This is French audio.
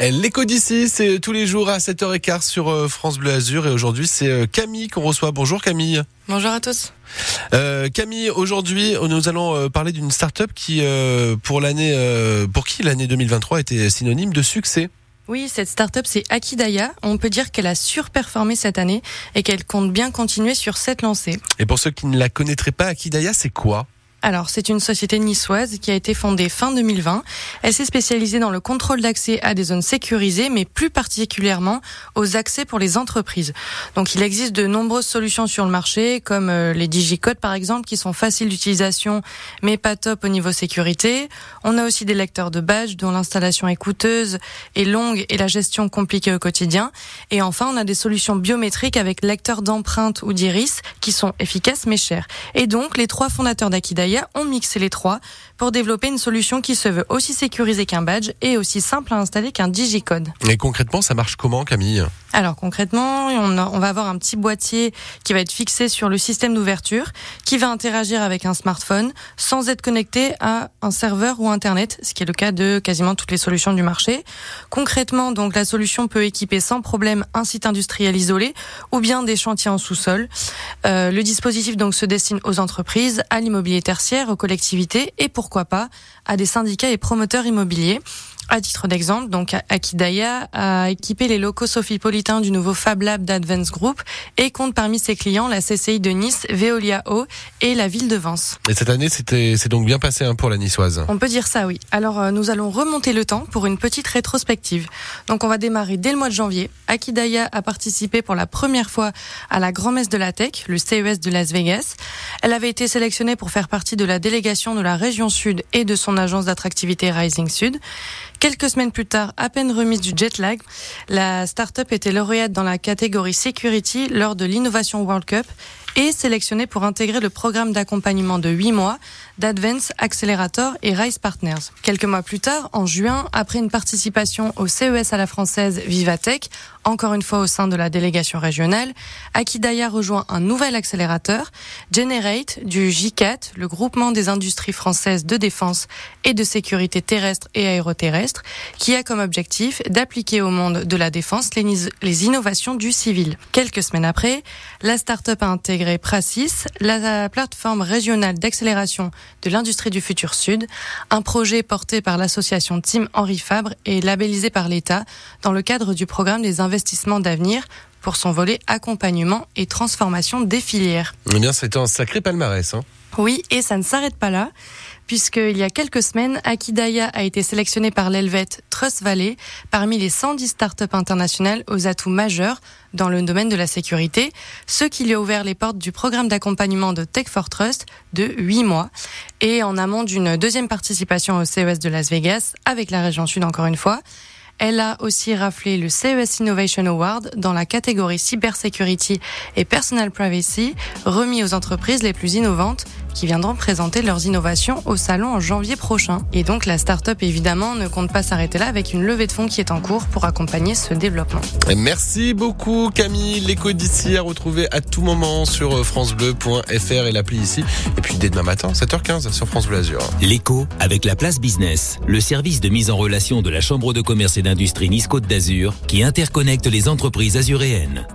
L'écho d'ici, c'est tous les jours à 7h15 sur euh, France Bleu Azur et aujourd'hui c'est euh, Camille qu'on reçoit. Bonjour Camille. Bonjour à tous. Euh, Camille, aujourd'hui nous allons euh, parler d'une start-up qui, pour l'année, pour qui l'année 2023 était synonyme de succès? Oui, cette start-up, c'est Akidaya. On peut dire qu'elle a surperformé cette année et qu'elle compte bien continuer sur cette lancée. Et pour ceux qui ne la connaîtraient pas, Akidaya, c'est quoi? Alors, c'est une société niçoise qui a été fondée fin 2020. Elle s'est spécialisée dans le contrôle d'accès à des zones sécurisées, mais plus particulièrement aux accès pour les entreprises. Donc, il existe de nombreuses solutions sur le marché, comme euh, les digicodes par exemple, qui sont faciles d'utilisation, mais pas top au niveau sécurité. On a aussi des lecteurs de badge dont l'installation est coûteuse et longue et la gestion compliquée au quotidien. Et enfin, on a des solutions biométriques avec lecteurs d'empreintes ou d'iris qui sont efficaces mais chères. Et donc, les trois fondateurs ont mixé les trois pour développer une solution qui se veut aussi sécurisée qu'un badge et aussi simple à installer qu'un digicode. Et concrètement, ça marche comment, Camille? Alors concrètement, on, va avoir un petit boîtier qui va être fixé sur le système d'ouverture, qui va interagir avec un smartphone sans être connecté à un serveur ou Internet, ce qui est le cas de quasiment toutes les solutions du marché. Concrètement, donc la solution peut équiper sans problème un site industriel isolé ou bien des chantiers en sous-sol. Euh, le dispositif donc se destine aux entreprises, à l'immobilier tertiaire aux collectivités et pourquoi pas à des syndicats et promoteurs immobiliers. À titre d'exemple, donc Akidaya a équipé les locaux sophipolitains du nouveau Fab Lab d'Advance Group et compte parmi ses clients la CCI de Nice, Veolia Eau et la ville de Vence. Et cette année, c'était c'est donc bien passé hein, pour la niçoise. On peut dire ça, oui. Alors euh, nous allons remonter le temps pour une petite rétrospective. Donc on va démarrer dès le mois de janvier. Akidaya a participé pour la première fois à la Grand-Messe de la Tech, le CES de Las Vegas. Elle avait été sélectionnée pour faire partie de la délégation de la région Sud et de son agence d'attractivité Rising Sud. Quelques semaines plus tard, à peine remise du jet lag, la start-up était lauréate dans la catégorie Security lors de l'Innovation World Cup et sélectionnée pour intégrer le programme d'accompagnement de 8 mois d'Advance Accelerator et Rise Partners. Quelques mois plus tard, en juin, après une participation au CES à la française Vivatech, encore une fois au sein de la délégation régionale, Akidaya rejoint un nouvel accélérateur, Generate du GICAT, le groupement des industries françaises de défense et de sécurité terrestre et aéroterrestre, qui a comme objectif d'appliquer au monde de la défense les, innovations du civil. Quelques semaines après, la start-up a intégré Prasis, la plateforme régionale d'accélération de l'industrie du futur sud, un projet porté par l'association Team Henri Fabre et labellisé par l'État dans le cadre du programme des investissements d'avenir pour son volet accompagnement et transformation des filières. Eh bien, c'est un sacré palmarès. Hein. Oui, et ça ne s'arrête pas là puisqu'il y a quelques semaines, Akidaya a été sélectionné par l'Helvète Trust Valley parmi les 110 startups internationales aux atouts majeurs dans le domaine de la sécurité, ce qui lui a ouvert les portes du programme d'accompagnement de Tech for Trust de 8 mois et en amont d'une deuxième participation au CES de Las Vegas avec la région sud encore une fois. Elle a aussi raflé le CES Innovation Award dans la catégorie Cybersecurity et Personal Privacy, remis aux entreprises les plus innovantes qui viendront présenter leurs innovations au salon en janvier prochain. Et donc la start-up évidemment ne compte pas s'arrêter là avec une levée de fonds qui est en cours pour accompagner ce développement. Merci beaucoup Camille. L'écho d'ici à retrouver à tout moment sur euh, francebleu.fr et l'appli ici. Et puis dès demain matin, 7h15 sur France Bleu Azur. L'écho avec la place business, le service de mise en relation de la Chambre de commerce et d'industrie Nice Côte d'Azur qui interconnecte les entreprises azuréennes.